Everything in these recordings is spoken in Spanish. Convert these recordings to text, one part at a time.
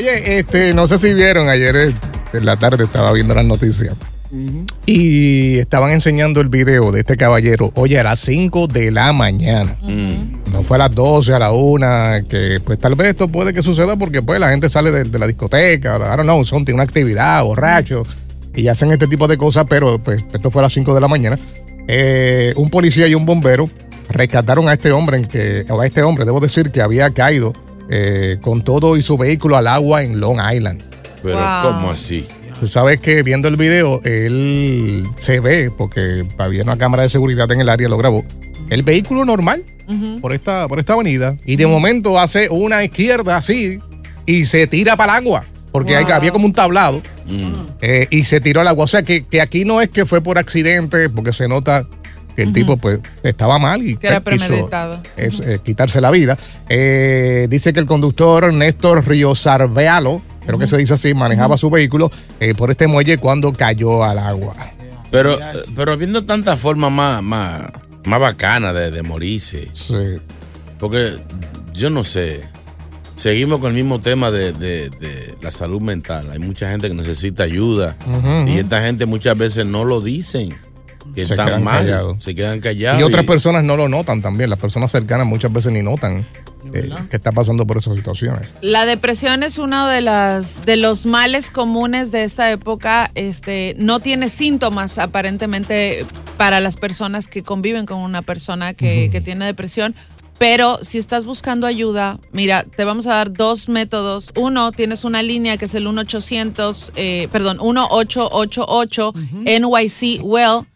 Oye, este, no sé si vieron ayer eh, en la tarde estaba viendo las noticias. Y estaban enseñando el video de este caballero. Oye, a las 5 de la mañana. No fue a las 12, a la 1, que pues tal vez esto puede que suceda porque pues la gente sale de, de la discoteca, I don't know, son, tiene una actividad, borracho, y hacen este tipo de cosas, pero pues esto fue a las 5 de la mañana. Eh, un policía y un bombero rescataron a este hombre, en que, a este hombre, debo decir que había caído eh, con todo y su vehículo al agua en Long Island. Pero, Wow. ¿cómo así? Tú sabes que viendo el video, él se ve, porque había una cámara de seguridad en el área, lo grabó, el vehículo normal por, esta, por esta avenida y de momento hace una izquierda así y se tira para el agua. Porque hay- había como un tablado Mm. eh, y se tiró al agua. O sea que, que aquí no es que fue por accidente, porque se nota que el tipo pues estaba mal y Que era quiso, premeditado. es, eh, quitarse la vida. Eh, dice que el conductor Néstor Riosarvealo, creo que se dice así, manejaba su vehículo eh, por este muelle cuando cayó al agua. Pero, pero viendo tantas formas más, más, más bacanas de, de morirse. Sí. Porque yo no sé. Seguimos con el mismo tema de, de- de la salud mental. Hay mucha gente que necesita ayuda. Y esta gente muchas veces no lo dicen. Que Se están quedan mal. callados. Se quedan callados. Y otras personas no lo notan también. Las personas cercanas muchas veces ni notan eh, que está pasando por esas situaciones. La depresión es uno de las de los males comunes de esta época. Este no tiene síntomas aparentemente para las personas que conviven con una persona que, que tiene depresión. Pero si estás buscando ayuda, mira, te vamos a dar dos métodos. Uno, tienes una línea que es el 1-800, eh, perdón, 1888 NYC Well.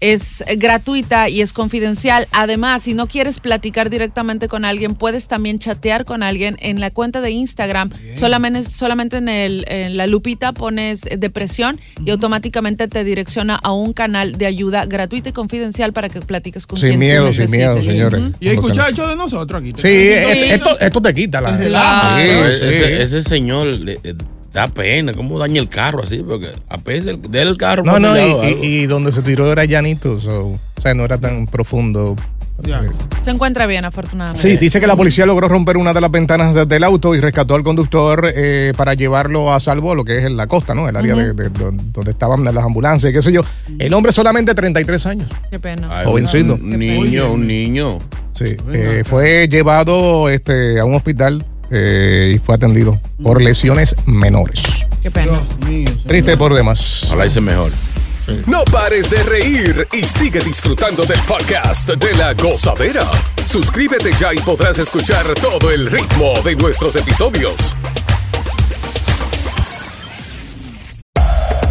Es gratuita y es confidencial. Además, si no quieres platicar directamente con alguien, puedes también chatear con alguien en la cuenta de Instagram. Solamente, solamente en, el, en la lupita pones eh, depresión y automáticamente te direcciona a un canal de ayuda gratuita y confidencial para que platiques con Sin quien tú miedo, sin miedo, señores. Y escuchar el show de nosotros aquí. Sí, esto, esto te quita la. Claro. Sí, Pero sí. ese, ese señor le- eh, da pena. ¿Cómo daña el carro así? Porque a veces el, del carro. No, no, y, algo. y- y donde se tiró era llanito, so, o sea, no era tan profundo. Ya. Se encuentra bien, afortunadamente. Sí, dice que la policía logró romper una de las ventanas de- del auto y rescató al conductor eh, para llevarlo a salvo, lo que es en la costa, ¿no? El área de, de- de- donde estaban las ambulancias y qué sé yo. El hombre solamente 33 años. Qué pena. Ay, jovencito. Un niño, un niño. Sí, eh, fue llevado este, a un hospital eh, y fue atendido por lesiones menores. Qué pena. Mío. Triste por demás. Ojalá hice mejor. No pares de reír y sigue disfrutando del podcast de la gozadera. Suscríbete ya y podrás escuchar todo el ritmo de nuestros episodios.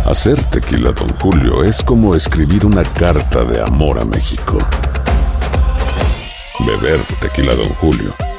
Hacer tequila, Don Julio, es como escribir una carta de amor a México. Beber tequila, Don Julio,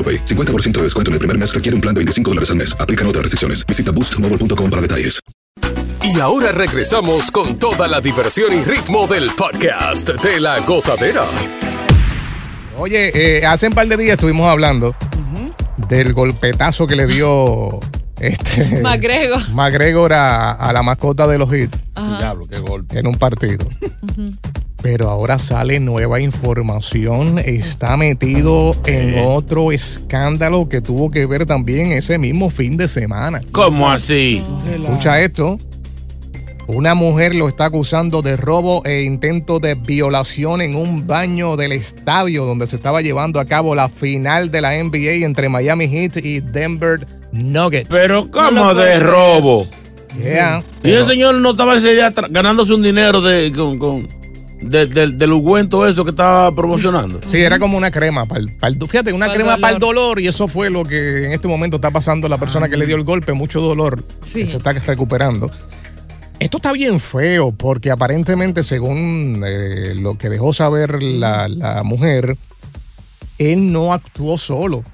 AroPay. 50% de descuento en el primer mes requiere un plan de 25 dólares al mes. Aplican otras restricciones. Visita boostmobile.com para detalles. Y ahora regresamos con toda la diversión y ritmo del podcast de la gozadera. Oye, eh, hace un par de días estuvimos hablando del golpetazo que le dio este McGregor. McGregor a, a la mascota de los hits Diablo, qué golpe. en un partido. Pero ahora sale nueva información. Está metido en otro escándalo que tuvo que ver también ese mismo fin de semana. ¿Cómo así? Escucha esto. Una mujer lo está acusando de robo e intento de violación en un baño del estadio donde se estaba llevando a cabo la final de la NBA entre Miami Heat y Denver Nuggets. Pero ¿cómo de robo? Yeah. Y el señor no estaba ese día ganándose un dinero de, con, con- de- del- del ungüento eso que estaba promocionando. Sí, era como una crema. Para fíjate, una crema para el dolor. y eso fue lo que en este momento está pasando a la persona que le dio el golpe. Mucho dolor. Sí. Se está recuperando. Esto está bien feo porque aparentemente, según eh, lo que dejó saber la, la mujer, él no actuó solo.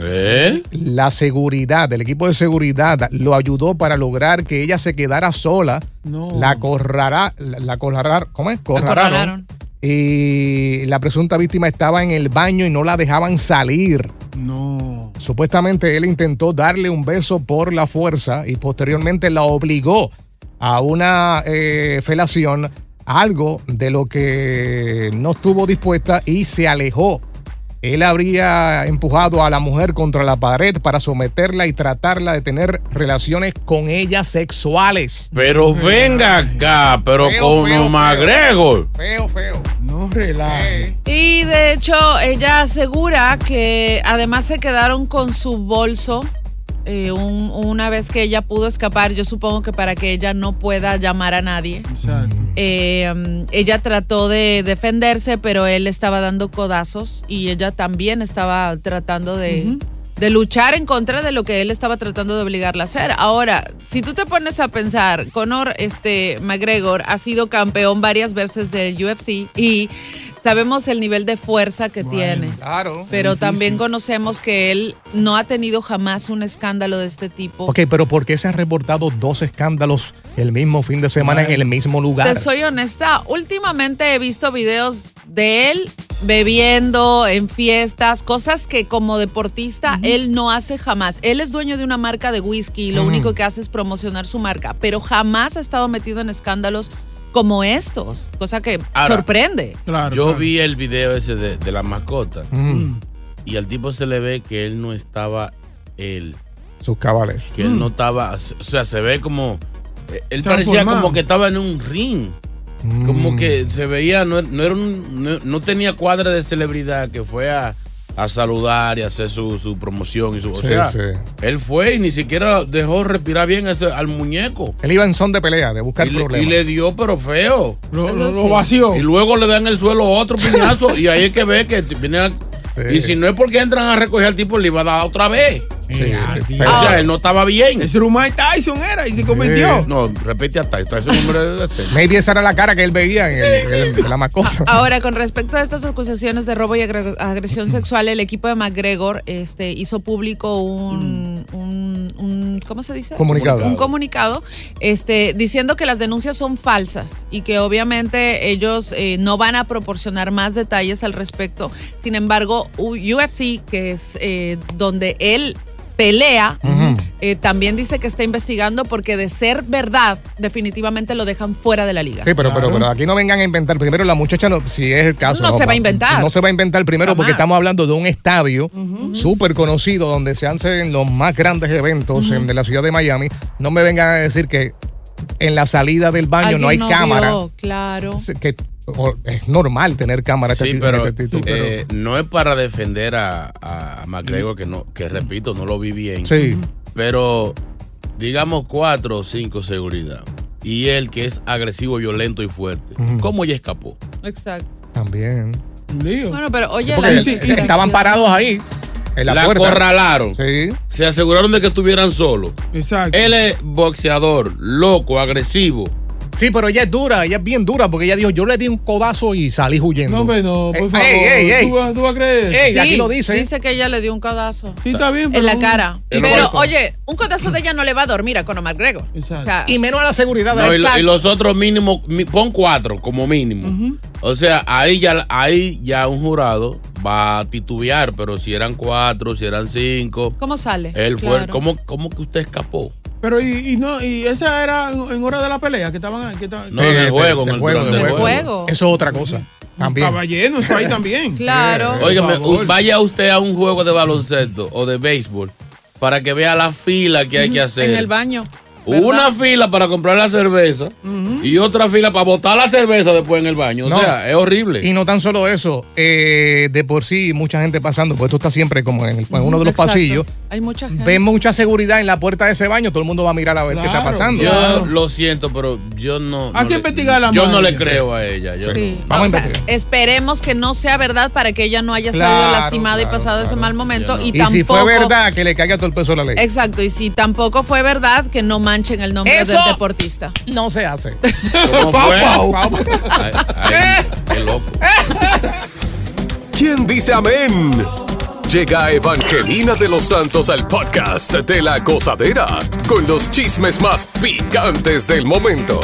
¿Eh? La seguridad, el equipo de seguridad lo ayudó para lograr que ella se quedara sola. La corrará, la, la corrará, ¿cómo es? Corrararon. Y la presunta víctima estaba en el baño y no la dejaban salir. No. Supuestamente él intentó darle un beso por la fuerza y posteriormente la obligó a una eh, felación, algo de lo que no estuvo dispuesta y se alejó. Él habría empujado a la mujer contra la pared para someterla y tratarla de tener relaciones con ella sexuales. Pero venga acá, pero Feo, con feo, feo. McGregor. Feo, feo. No relaje. Y de hecho, ella asegura que además se quedaron con su bolso eh, un- una vez que ella pudo escapar. Yo supongo que para que ella no pueda llamar a nadie. Exacto. Eh, um, ella trató de defenderse, pero él estaba dando codazos y ella también estaba tratando de, de luchar en contra de lo que él estaba tratando de obligarla a hacer. Ahora, si tú te pones a pensar, Conor este, McGregor ha sido campeón varias veces del UFC y sabemos el nivel de fuerza que tiene. Claro. Pero también conocemos que él no ha tenido jamás un escándalo de este tipo. Ok, pero ¿por qué se han reportado dos escándalos el mismo fin de semana en el mismo lugar? Te soy honesta, últimamente he visto videos de él bebiendo en fiestas, cosas que como deportista él no hace jamás. Él es dueño de una marca de whisky y lo único que hace es promocionar su marca, pero jamás ha estado metido en escándalos como estos, cosa que Ahora, sorprende. Yo vi el video ese de, de la mascota Mm. y al tipo se le ve que él no estaba él. Sus cabales. Que él no estaba, o sea, se ve como, eh, él parecía como que estaba en un ring. Mm. Como que se veía, no, no era un, no, no tenía cuadra de celebridad que fue a, a saludar y hacer su, su promoción y su, o Sí, sea, sí. él fue y ni siquiera dejó respirar bien ese- al muñeco. Él iba en son de pelea, de buscar Y le, problemas. y le dio, pero feo. Lo, lo- lo vació. Y luego le dan en el suelo otro piñazo y ahí es que ve que viene a- Sí. Y si no es porque entran a recoger al tipo, le iba a dar otra vez. Sí, sí, O sea, él no estaba bien. Ese era un Mike Tyson era y se convirtió. No, repite hasta ahí. Ese número de ser. Maybe esa era la cara que él veía en, el- en el- en la mascota. Ahora, con respecto a estas acusaciones de robo y agre- agresión sexual, el equipo de McGregor este, hizo público un, un- un- ¿cómo se dice? Comunicado. Un comunicado este, diciendo que las denuncias son falsas y que obviamente ellos eh, no van a proporcionar más detalles al respecto. Sin embargo, UFC, que es eh, donde él pelea, eh, también dice que está investigando porque de ser verdad, definitivamente lo dejan fuera de la liga. Sí, pero, pero, pero aquí no vengan a inventar. Primero, la muchacha, no, si es el caso. No se va a inventar. No se va a inventar primero porque estamos hablando de un estadio súper conocido donde se hacen los más grandes eventos en- de la ciudad de Miami. No me vengan a decir que en la salida del baño no hay cámara. vio, claro. Que es normal tener cámara Sí, este, pero, este título. eh, no es para defender a, a McGregor, que no, que repito, no lo vi bien. Sí. Pero digamos cuatro o cinco seguridad. Y él que es agresivo, violento y fuerte. ¿Cómo ella escapó? Exacto. También. Bueno, pero oye, estaban parados ahí, en la, La puerta. acorralaron. Sí. Se aseguraron de que estuvieran solos. Exacto. Él es boxeador, loco, agresivo. Sí, pero ella es dura, ella es bien dura porque ella dijo, yo le di un codazo y salí huyendo. No, hombre, no, por Eh, favor. ey, ey, ey. ¿Tú, vas- tú vas a creer? Ey, Sí, aquí lo dice. Dice que ella le dio un codazo. Sí, está bien. En pero la un- cara. Pero, oye, un codazo de ella no le va a dormir a Conor McGregor. O sea, Y menos a la seguridad de No, y, Exacto. y los otros mínimos, mi- pon cuatro como mínimo. O sea, ahí ya, ahí ya un jurado va a titubear, pero si eran cuatro, si eran cinco, ¿cómo sale? él fue. ¿cómo, ¿Cómo que usted escapó? Pero y, y no, y esa era en, hora de la pelea que estaban ahí. Que estaban, No, en el de- juego, de en el- juego, de el juego. juego. Eso es otra cosa. También. Estaba lleno eso ahí también. Claro. Óigame, vaya usted a un juego de baloncesto o de béisbol para que vea la fila que hay que hacer. En el baño. ¿Verdad? Una fila para comprar la cerveza y otra fila para botar la cerveza después en el baño. O No. sea, es horrible. Y no tan solo eso, eh, de por sí mucha gente pasando, pues esto está siempre como en, el- en uno de los Exacto. pasillos. Hay mucha gente. Ven mucha seguridad en la puerta de ese baño, todo el mundo va a mirar a ver qué está pasando. Yo Claro. lo siento, pero yo no. Hay no que le- investigar la Yo no le creo a ella. yo Sí. no. Vamos a O sea, investigar. esperemos que no sea verdad para que ella no haya salido Claro, lastimada y claro, pasado ese mal momento. Y, Y tampoco. si fue verdad, que le caiga todo el peso de la ley. Exacto, y si tampoco fue verdad, que no manchen el nombre Eso- del deportista. No se hace. ¿Cómo fue? Vamos. Ay, ay, qué loco. ¿Quién dice amén? Llega Evangelina de los Santos al podcast de la gozadera con los chismes más picantes del momento.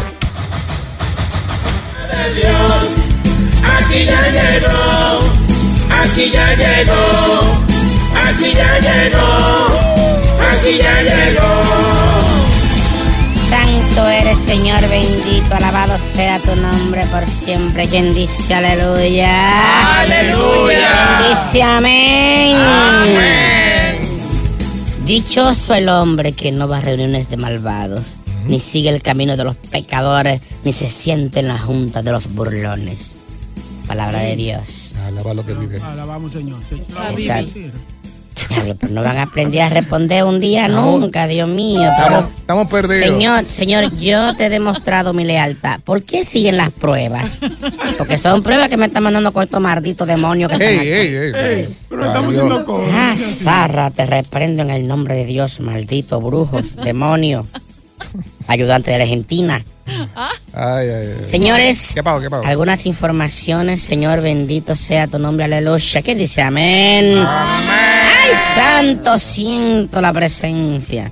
Aquí ya llegó, aquí ya llegó, aquí ya llegó, aquí ya llegó. Santo eres, Señor bendito, alabado sea tu nombre por siempre. Quien dice aleluya. Aleluya. Quien dice amén. Dichoso el hombre que no va a reuniones de malvados, ni sigue el camino de los pecadores, ni se siente en la junta de los burlones. Palabra de Dios. Alaba lo que vive. Alabamos, Señor. Exacto. Diablo, pues no van a aprender a responder un día nunca, Dios mío. Estamos, perdidos. Señor, señor, yo te he demostrado mi lealtad. ¿Por qué siguen las pruebas? Porque son pruebas que me están mandando con estos malditos demonios que están Ey, aquí. ey, ey. Ey, pero estamos Adiós. haciendo cosas. Ah, Zarra, te reprendo en el nombre de Dios, maldito brujos, demonios, ayudante de Argentina. Ay, ay, ay. Señores, ¿Qué pasó? ¿Qué pasó? algunas informaciones, Señor, bendito sea tu nombre, aleluya. ¿Qué dice? Amén. Ay, santo, siento la presencia.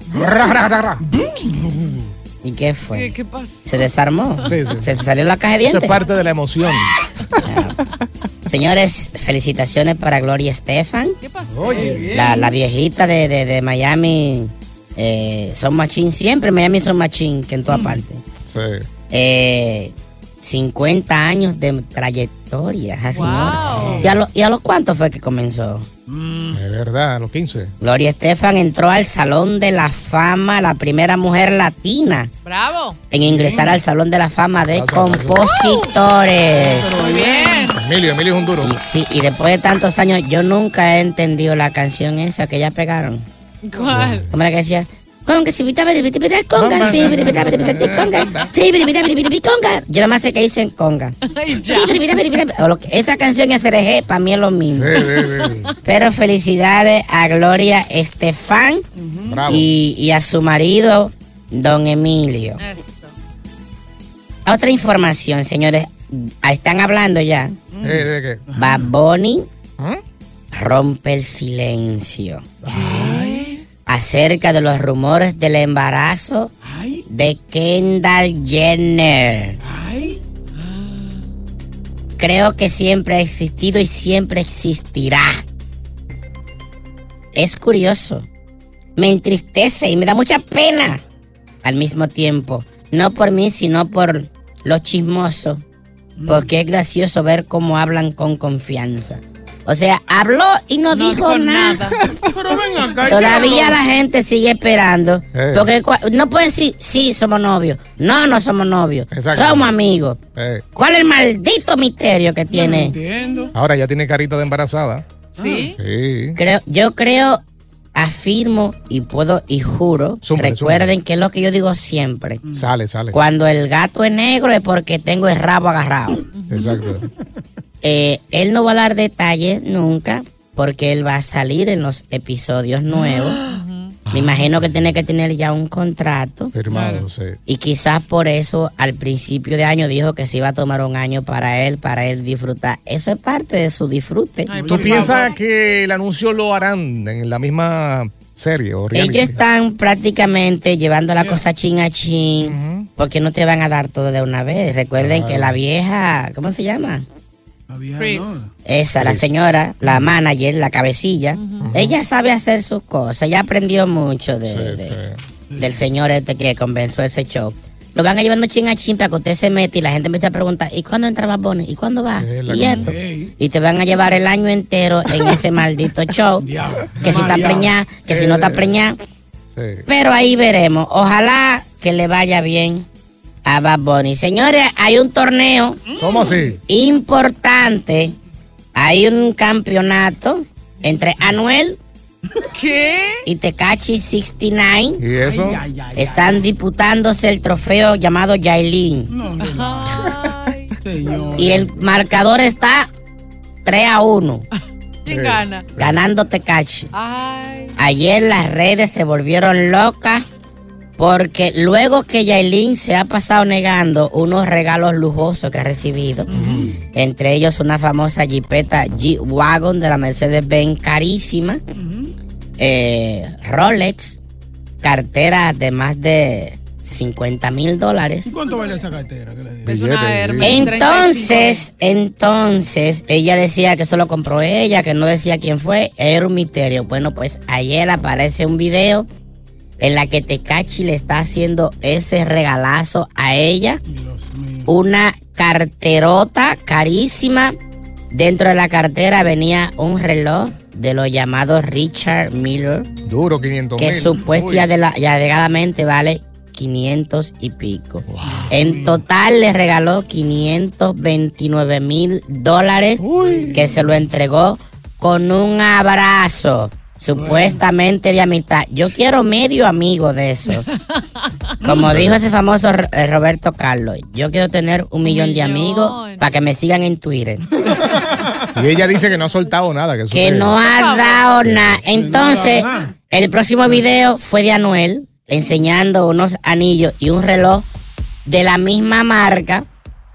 ¿Y qué fue? ¿Qué, qué pasa? ¿Se desarmó? Sí, sí. ¿Se salió la caja de Eso es dientes? parte de la emoción. Señores, felicitaciones para Gloria Estefan. ¿Qué pasó? Oye. La, la viejita de, de- de Miami. eh, son machín siempre. Miami son machín, que en toda parte. Sí. Eh, 50 años de trayectoria, esa señora. Wow. ¿Y a, lo- ¿Y a los cuántos fue que comenzó? Es verdad, a los 15. Gloria Estefan entró al Salón de la Fama, la primera mujer latina Bravo. en ingresar al Salón de la Fama de compositores. Muy bien. Emilio, Emilio es un duro. Y sí, y después de tantos años, yo nunca he entendido la canción esa que ya pegaron. ¿Cuál? ¿Cómo era que decía? Conga, conga, conga. Yo nada más sé que dicen conga. Esa canción y hacer para mí es lo mismo. Pero felicidades a Gloria Estefan y, y a su marido, don Emilio. Otra información, señores. Ah, Están hablando ya. Eh, ¿De qué? Bad Bunny ¿Ah? rompe el silencio acerca de los rumores del embarazo Ay, de Kendall Jenner. ay. Creo que siempre ha existido y siempre existirá. Es curioso me entristece y me da mucha pena al mismo tiempo. No por mí, sino por los chismosos. Porque es gracioso ver cómo hablan con confianza. O sea, habló y no, dijo, dijo nada. Pero ven acá. Todavía la gente sigue esperando. Eh. Porque no pueden decir, sí, somos novios. No, no somos novios. Somos amigos. Eh, ¿Cuál es el maldito misterio que tiene? Entiendo. ahora ya tiene carita de embarazada. ¿Sí? Sí. Creo, yo creo, afirmo y puedo y juro. Recuerden que es lo que yo digo siempre. Sale, sale. Cuando el gato es negro es porque tengo el rabo agarrado. Exacto. Eh, él no va a dar detalles nunca porque él va a salir en los episodios nuevos. Me imagino que tiene que tener ya un contrato. Firmado, sí. Y quizás por eso al principio de año dijo que se iba a tomar un año para él, para él disfrutar. Eso es parte de su disfrute. ¿Tú piensas que el anuncio lo harán en la misma serie o reality? Ellos están prácticamente llevando la cosa chin a chin, porque no te van a dar todo de una vez. Recuerden que la vieja, ¿cómo se llama? Chris. Esa, la señora, la manager, la cabecilla, ella sabe hacer sus cosas, ella aprendió mucho de, de- del señor este que comenzó ese show. Lo van a llevando chin a chin para que usted se mete y la gente empieza a preguntar, ¿y cuándo entra Bad Bunny? ¿Y cuándo va? y que- esto. Y te van a llevar el año entero en ese maldito show. que si está preñada, que si no está Eh. preñada. Sí. Pero ahí veremos. Ojalá que le vaya bien a Bad Bunny. Señores, hay un torneo ¿Cómo así? importante. Hay un campeonato entre Anuel ¿Qué? y Tecachi 69. ¿Y eso? Están disputándose el trofeo llamado Yailin. Y el marcador está 3 a 1, ¿Quién gana? ganando Tecachi. Ay. Ayer las redes se volvieron locas porque luego que Yailin se ha pasado negando unos regalos lujosos que ha recibido, entre ellos una famosa jipeta G-Wagon de la Mercedes-Benz carísima, eh, Rolex, cartera de más de 50 mil dólares. ¿Cuánto vale esa cartera? Es una Entonces, entonces, ella decía que eso lo compró ella, que no decía quién fue, era un misterio. Bueno, pues ayer aparece un video en la que Tecachi le está haciendo ese regalazo a ella. Una carterota carísima. Dentro de la cartera venía un reloj de los llamados Richard Miller, Duro, 500 que supuestamente vale 500 y pico. En total le regaló 529 mil dólares que se lo entregó con un abrazo. Supuestamente de amistad. Yo quiero medio amigo de eso. Como dijo ese famoso eh, Roberto Carlos, yo quiero tener un millón de amigos para que me sigan en Twitter. Y ella dice que no ha soltado nada. Que, no ha dado nada. Entonces, el próximo video fue de Anuel enseñando unos anillos y un reloj de la misma marca,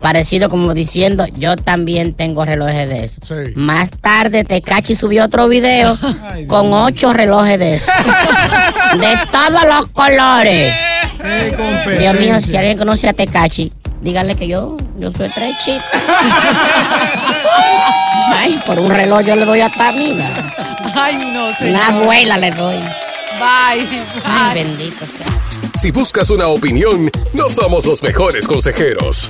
parecido como diciendo, yo también tengo relojes de eso. Más tarde Tecachi subió otro video con ocho relojes de eso. de todos los colores. Dios mío, si alguien conoce a Tecachi, díganle que yo, yo soy trechita. Ay, por un reloj yo le doy hasta mira. Ay, no sé. Una abuela le doy. Bye. Ay, bendito sea. Si buscas una opinión, no somos los mejores consejeros.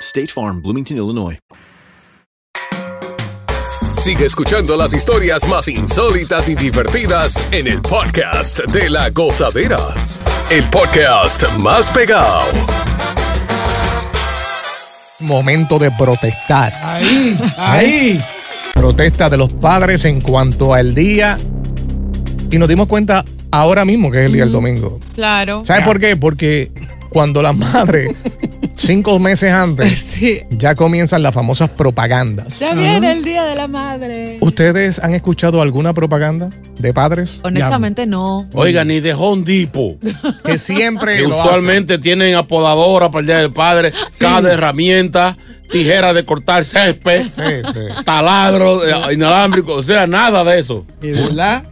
State Farm, Bloomington, Illinois. Sigue escuchando las historias más insólitas y divertidas en el podcast de la gozadera. El podcast más pegado. Momento de protestar. Ahí, ahí. Protesta de los padres en cuanto al día. Y nos dimos cuenta ahora mismo que es el día del domingo. Claro. ¿Sabes por qué? Porque cuando la madre, cinco meses antes, ya comienzan las famosas propagandas. Ya viene el Día de la Madre. ¿Ustedes han escuchado alguna propaganda de padres? Honestamente no. Oiga, ni de Home Depot. Que siempre Que lo usualmente tienen apodadora para el Día del Padre, cada herramienta, tijera de cortar césped, taladro eh, inalámbrico, o sea, nada de eso.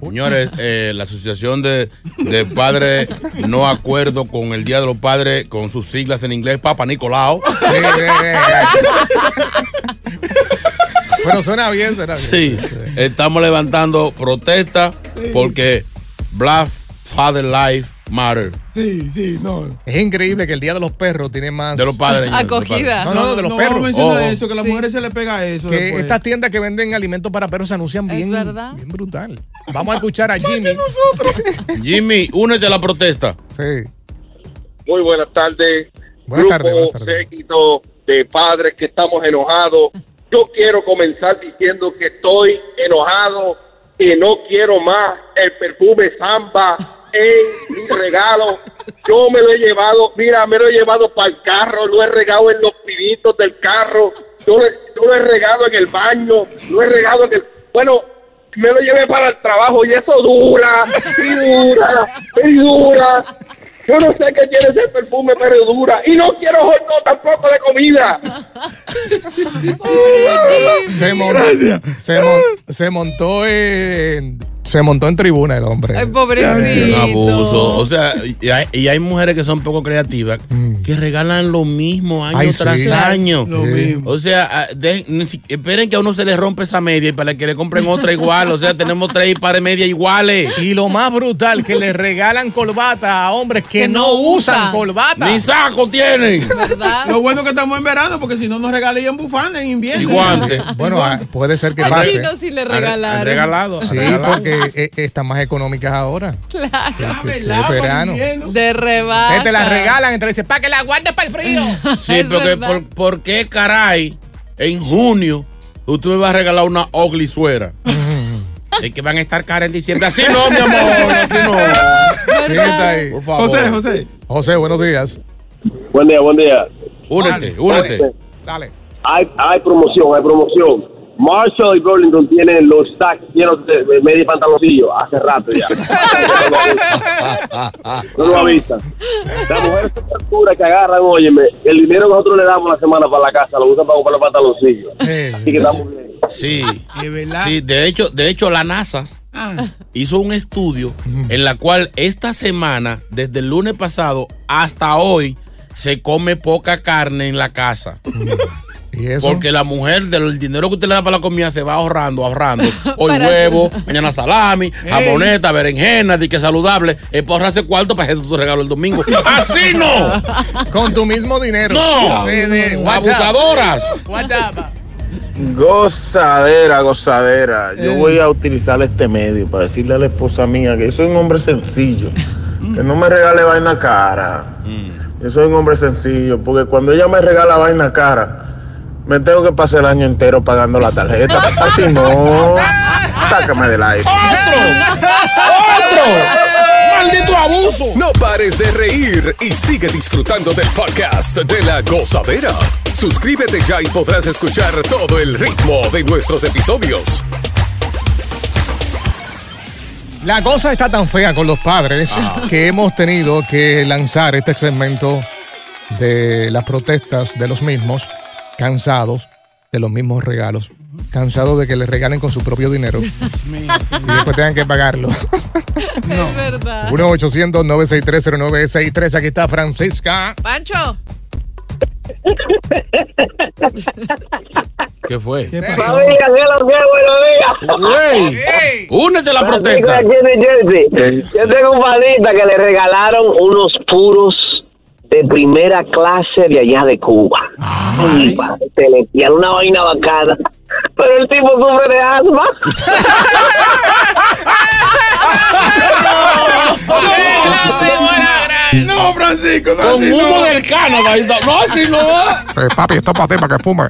Señores, eh, la Asociación de, de Padres No Acuerdo con el Día de los Padres, con sus siglas en inglés, Papa Nicolau. Pero suena bien, suena bien. Sí, estamos levantando protesta porque Black Father Life Matter. Sí, sí, no. Es increíble que el Día de los Perros tiene más... De los padres. Acogida. No, no, de los no perros. vamos a mencionar Oh. eso, que a las Sí. mujeres se les pega eso. Que después. estas tiendas que venden alimentos para perros se anuncian bien, bien brutal. Vamos a escuchar a Jimmy. Jimmy, únete a la protesta. Sí. Muy buenas tardes. Buenas Grupo tardes, buenas tardes. séquito de padres que estamos enojados. Yo quiero comenzar diciendo que estoy enojado y no quiero más el perfume Samba en mi regalo. Yo me lo he llevado, mira, me lo he llevado para el carro, lo he regado en los pinitos del carro, yo, lo- yo lo he regado en el baño, lo he regado en el... Bueno, me lo llevé para el trabajo y eso dura, y dura, y dura. Yo no sé qué tiene ese perfume, pero dura. Y no quiero horno tampoco de comida. Se, mon- se, mon- se montó en se montó en tribuna el hombre. Ay, Un pobrecito. abuso. O sea, y hay, y hay mujeres que son poco creativas que regalan lo mismo año Mm. Ay, tras año. lo mismo. O sea, ah, de- esperen que a uno se le rompe esa media y para que le compren otra igual. O sea, tenemos tres pares de media iguales. Y lo más brutal, que le regalan corbata a hombres que, Que no, no usan usan. corbata. Ni saco tienen. ¿Verdad? Lo bueno que estamos en verano, porque si no nos regalarían bufanda en invierno. Y guantes. Bueno, ah, puede ser que pase. no si le regalaron. han regalado. Sí, regalado. porque eh, están más económicas ahora. Claro. Que- que- que es verano. De rebata. Que te las regalan, entonces dice, para que la guardes para el frío. Sí, porque por, ¿por qué caray en junio usted me va a regalar una ugly suera? es que van a estar caras en diciembre. Así no, mi amor, así no. ¿Quién está ahí? Por favor. José, José. José, buenos días. Buen día, buen día. Únete, únete. Dale. Hay, hay promoción, hay promoción. Marshall y Burlington tienen los stacks llenos de, de medio pantaloncillo hace rato ya. No lo avisan. Las mujeres son puras que agarran, óyeme, el dinero que nosotros le damos la semana para la casa lo usan para comprar los pantaloncillos. Así que estamos bien. Sí. Sí, de hecho, de hecho la NASA Ah. hizo un estudio en la cual esta semana, desde el lunes pasado hasta hoy, se come poca carne en la casa. ¿Y eso? Porque la mujer del dinero que usted le da para la comida se va ahorrando, ahorrando. Hoy huevo, mañana salami, jamoneta, berenjena, de que saludable. Es para ahorrarse cuarto para hacer tu regalo el domingo. ¡Así no! Con tu mismo dinero. ¡No! De-. ¡Abusadoras! Gozadera, gozadera. Yo voy a utilizar este medio para decirle a la esposa mía que yo soy un hombre sencillo. Que no me regale vaina cara. Yo soy un hombre sencillo, porque cuando ella me regala vaina cara, me tengo que pasar el año entero pagando la tarjeta. Así no. Sácame del aire. ¡Otro! ¡Maldito abuso! No pares de reír y sigue disfrutando del podcast de la gozadera. Suscríbete ya y podrás escuchar todo el ritmo de nuestros episodios. La cosa está tan fea con los padres que hemos tenido que lanzar este segmento de las protestas de los mismos, cansados de los mismos regalos, cansados de que les regalen con su propio dinero y después tengan que pagarlo. Es verdad. 1-800-963-0963. Aquí está Francisca. Pancho. ¿Qué fue? ¿Qué Buenos pasó? días, qué buenos días. ¡Güey! ¡Únete a la protesta! Yo tengo un panita que le regalaron unos puros de primera clase de allá de Cuba. Ay, padre celestial, una vaina bacana. Pero el tipo sufre de asma. No, Francisco, no, Con así humo no. del Canadá. No, no, así no. Eh, papi, esto es para ti, para que fume.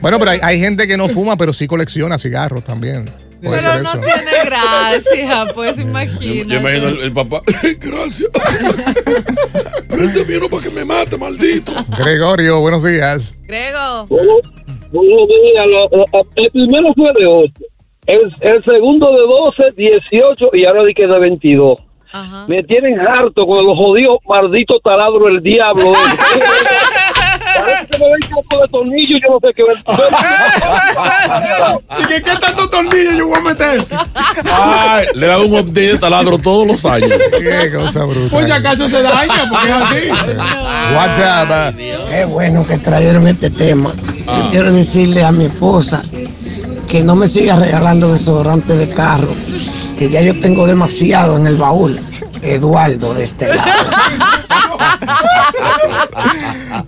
bueno, pero hay, hay gente que no fuma, pero sí colecciona cigarros también. Puede Pero no eso. tiene gracia, pues imagínate. yo imagino el, el papá. Gracias. Prende miedo para que me mate, maldito. Gregorio, buenos días. Grego. Buenos días. lo- lo- El primero fue de 8. El, el segundo de 12, 18 y ahora di que de 22. Me tienen harto con los jodidos malditos taladros del diablo. Me ven campo de tornillo yo no sé qué ver. ¿Y que qué tanto tornillo yo voy a meter? Ay, le da un update de taladro todos los años. Qué cosa brutal. Pues si acaso se daña, porque es así. WhatsApp. Qué bueno que trajeron este tema. Ah. Yo quiero decirle a mi esposa que no me siga regalando desodorante de carro, que ya yo tengo demasiado en el baúl. Eduardo de este lado.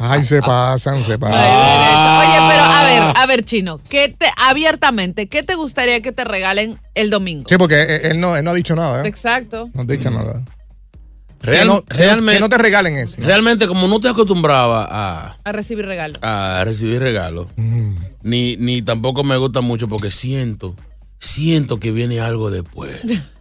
Ay, se pasan, se pasan. Oye, pero a ver, a ver, Chino, ¿qué te, abiertamente, ¿qué te gustaría que te regalen el domingo? Sí, porque él, él no, él no ha dicho nada. ¿eh? Exacto. No ha dicho nada. Real- que, no, que- realmente, que no te regalen eso. realmente, como no te acostumbraba a, A recibir regalo. a recibir regalos, ni, ni tampoco me gusta mucho porque siento, siento que viene algo después.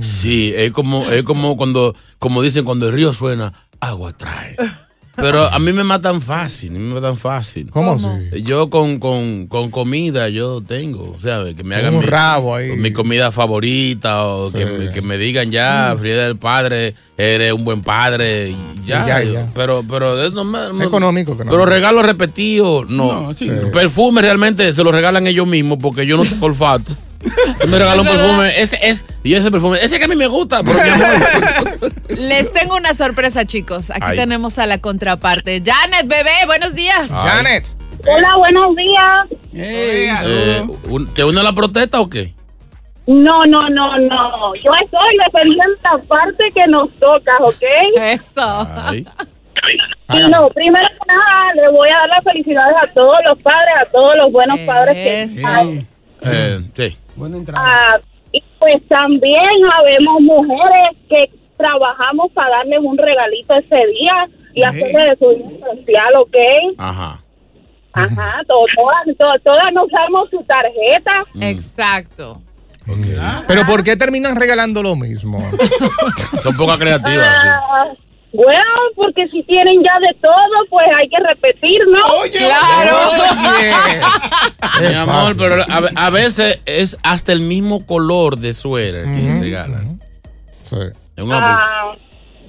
Sí, es como, es como cuando, como dicen, cuando el río suena, agua trae. Pero a mí me matan fácil, a mí me matan fácil. ¿Cómo así? Yo con, con, con comida yo tengo, o sea, que me hagan Un mi, rabo ahí. mi comida favorita o que, me, que me digan ya, Frida del Padre, eres un buen padre, y ya. Y ya, yo- ya. Pero, pero de eso no me- no- Económico que no. Pero regalos repetidos, no. No, sí. Perfume realmente se lo regalan ellos mismos porque yo no tengo olfato. Me regalas un perfume, ese es, y ese perfume, ese que a mí me gusta, pero mi amor. Les tengo una sorpresa, chicos. Aquí Ay. tenemos a la contraparte. Janet, bebé, buenos días. Janet. Hola, buenos días. Eh, un- ¿Te une a la protesta o qué? No, no, no, no. Yo estoy defendiendo la parte que nos toca, ¿ok? Eso. Ay. Y no, primero que nada, le voy a dar las felicidades a todos los padres, a todos los buenos padres que hay. Eh, sí. Ah, y pues también habemos mujeres que trabajamos para darles un regalito ese día y hacerle de su día especial, ¿ok? Ajá. Ajá, to- todas, to- todas nos damos su tarjeta. Exacto. Pero ¿por qué terminan regalando lo mismo? Son pocas creativas, sí. Bueno, porque si tienen ya de todo, pues hay que repetir, ¿no? Mi amor, pero a, a veces es hasta el mismo color de suéter que regalan. Sí. Es un abuso. Ah,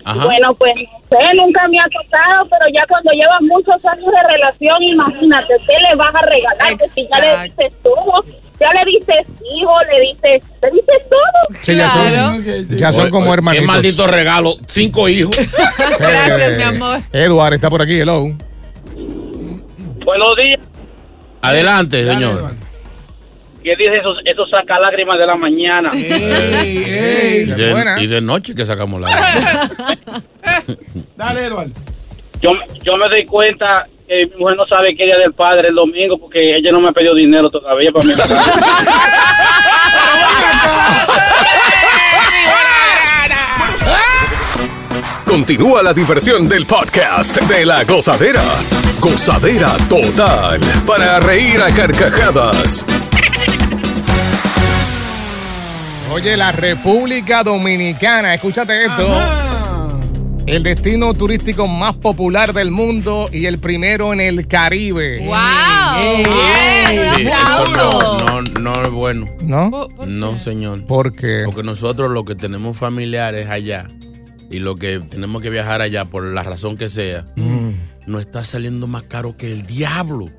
Ajá. Bueno, pues no sé, nunca me ha tocado, pero ya cuando llevas muchos años de relación, imagínate, ¿qué le vas a regalar? Que si ya le dices todo, ya le dices hijo, le dices, le dices todo. Sí, ya son, ya son Oye, como oye, hermanitos. Qué maldito regalo. Cinco hijos. Gracias, mi amor. Edward está por aquí, hello. Buenos días. Adelante, señor. ¿Qué dice eso? Eso saca lágrimas de la mañana. y, de, y de noche que sacamos la. Dale, Eduardo. Yo, yo me doy cuenta que mi mujer no sabe qué día del padre el domingo porque ella no me ha pedido dinero todavía para mi Continúa la diversión del podcast de la gozadera. Gozadera total. Para reír a carcajadas. Oye, la República Dominicana, escúchate esto. El destino turístico más popular del mundo y el primero en el Caribe. ¡Wow! Sí, eso no, no, no es bueno. ¿No? No, señor. ¿Por qué? Porque nosotros lo que tenemos familiares allá y lo que tenemos que viajar allá por la razón que sea, Mm. no está saliendo más caro que el diablo.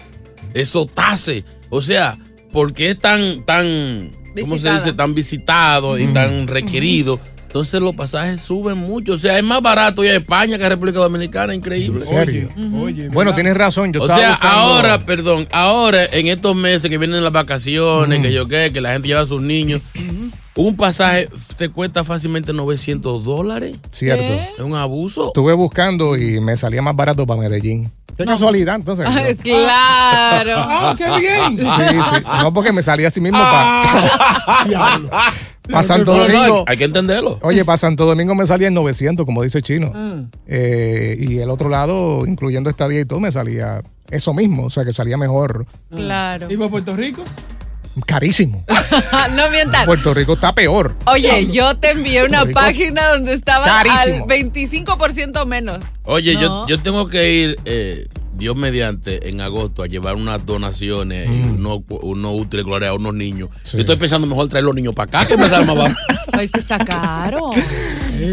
Eso tase. O sea, porque es tan, tan, ¿cómo se dice? Tan visitado y tan requerido. Entonces los pasajes suben mucho. O sea, es más barato ir a España que a República Dominicana. Increíble. ¿En serio? Bueno, tienes razón. Yo o estaba sea, buscando- ahora, perdón, ahora en estos meses que vienen las vacaciones, que yo qué, que la gente lleva a sus niños, un pasaje te cuesta fácilmente 900 dólares. Cierto. Es un abuso. Estuve buscando y me salía más barato para Medellín. Qué casualidad, entonces. Ay, claro. Ah, qué bien. Sí, sí. No, porque me salía así mismo para. Para Santo Domingo. hay que entenderlo. Oye, para Santo Domingo me salía en 900, como dice Chino. Ah. Eh, y el otro lado, incluyendo estadía y todo, me salía eso mismo. O sea, que salía mejor. Claro. ¿Y para Puerto Rico? Carísimo. no mientan. Puerto Rico está peor. Oye, yo te envié una Rico, página donde estaba carísimo. al 25% menos. Oye, No. yo, yo tengo que ir, eh, Dios mediante, en agosto a llevar unas donaciones, y unos, unos útiles gloria a unos niños. Yo estoy pensando mejor traer los niños para acá que me sale más barato. Es que está caro.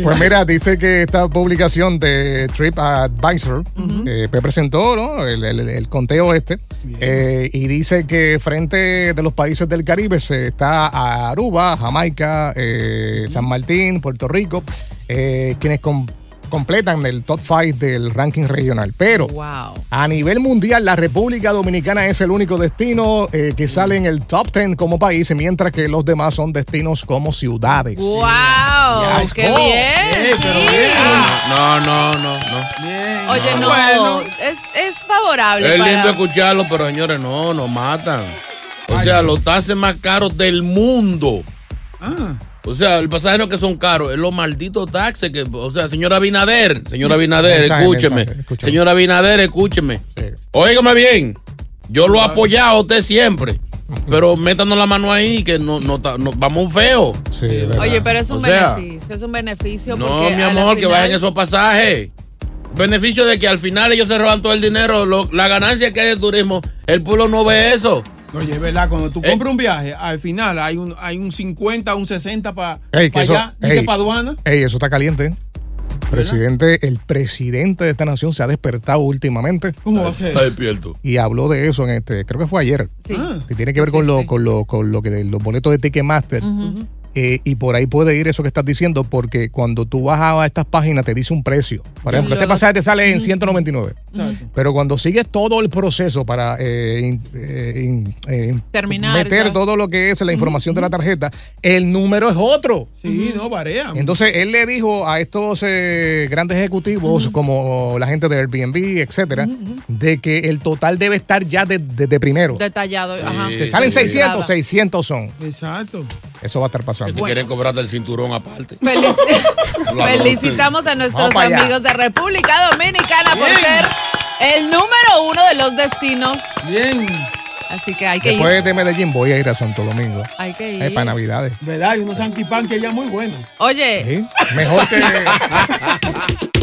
Pues mira, dice que esta publicación de TripAdvisor eh, pues presentó ¿no? el, el- el conteo este eh, y dice que frente de los países del Caribe se está Aruba, Jamaica, eh, San Martín, Puerto Rico, eh, quienes com- completan el top 5 del ranking regional. Pero Wow. a nivel mundial, la República Dominicana es el único destino eh, que sale en el top 10 como país, mientras que los demás son destinos como ciudades. ¡Wow! Yes. ¡Qué Oh. bien! sí. No, no, no, no. Oye, no, Bueno. es, es favorable. Es para- lindo escucharlo, pero señores, no, nos matan. O sea, los taxes más caros del mundo. Ah. O sea, el pasaje no es que son caros, es los malditos taxes que, o sea, señora Binader, señora Binader, escúcheme. Señora Binader, escúcheme. Óigame bien, yo lo he apoyado a usted siempre, pero métanos la mano ahí que no, no, no- vamos feo. Oye, pero es un O sea, beneficio, es un beneficio. No, mi amor, que final- vayan esos pasajes. Beneficio de que al final ellos se roban todo el dinero, lo- la ganancia que hay de turismo, el pueblo no ve eso. Oye, es verdad, cuando tú Eh. compras un viaje, al final hay un, hay un 50, un 60 para eso- allá, ey. para aduana. Ey, eso está caliente. Presidente, el presidente de esta nación se ha despertado últimamente. ¿Cómo va a ser? Está despierto. Y habló de eso en este, creo que fue ayer. Sí. Que tiene que ver con lo, con lo, con lo que de los boletos de Ticketmaster. Eh, y por ahí puede ir eso que estás diciendo, porque cuando tú vas a estas páginas te dice un precio. Por ejemplo, este pasaje te sale en 199. Exacto. Pero cuando sigues todo el proceso para eh, in- eh, in- eh, Terminar meter ya. todo lo que es la información de la tarjeta, el número es otro. Sí, no, varía. Entonces él le dijo a estos eh, grandes ejecutivos como la gente de Airbnb, etcétera, de que el total debe estar ya de- desde primero. Detallado. ajá. Te salen sí. 600, 600 son. Exacto. Eso va a estar pasando. Que te quieren cobrarte el cinturón aparte. Felici-. Felicitamos a nuestros amigos de República Dominicana por ser el número uno de los destinos. Bien. Así que hay que ir. Después de Medellín voy a ir a Santo Domingo. Hay que Eh, ir. para Navidades. ¿Verdad? Hay unos antipan que ya muy buenos. Oye, ¿Sí? Mejor que.